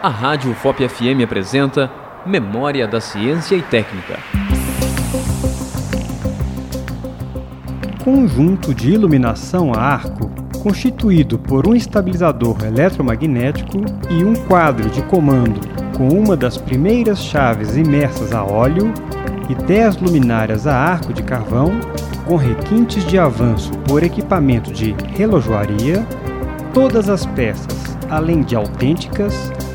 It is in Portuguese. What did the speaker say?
A Rádio FOP FM apresenta Memória da Ciência e Técnica. Conjunto de iluminação a arco constituído por um estabilizador eletromagnético e um quadro de comando com uma das primeiras chaves imersas a óleo e 10 luminárias a arco de carvão, com requintes de avanço por equipamento de relojoaria, todas as peças, além de autênticas,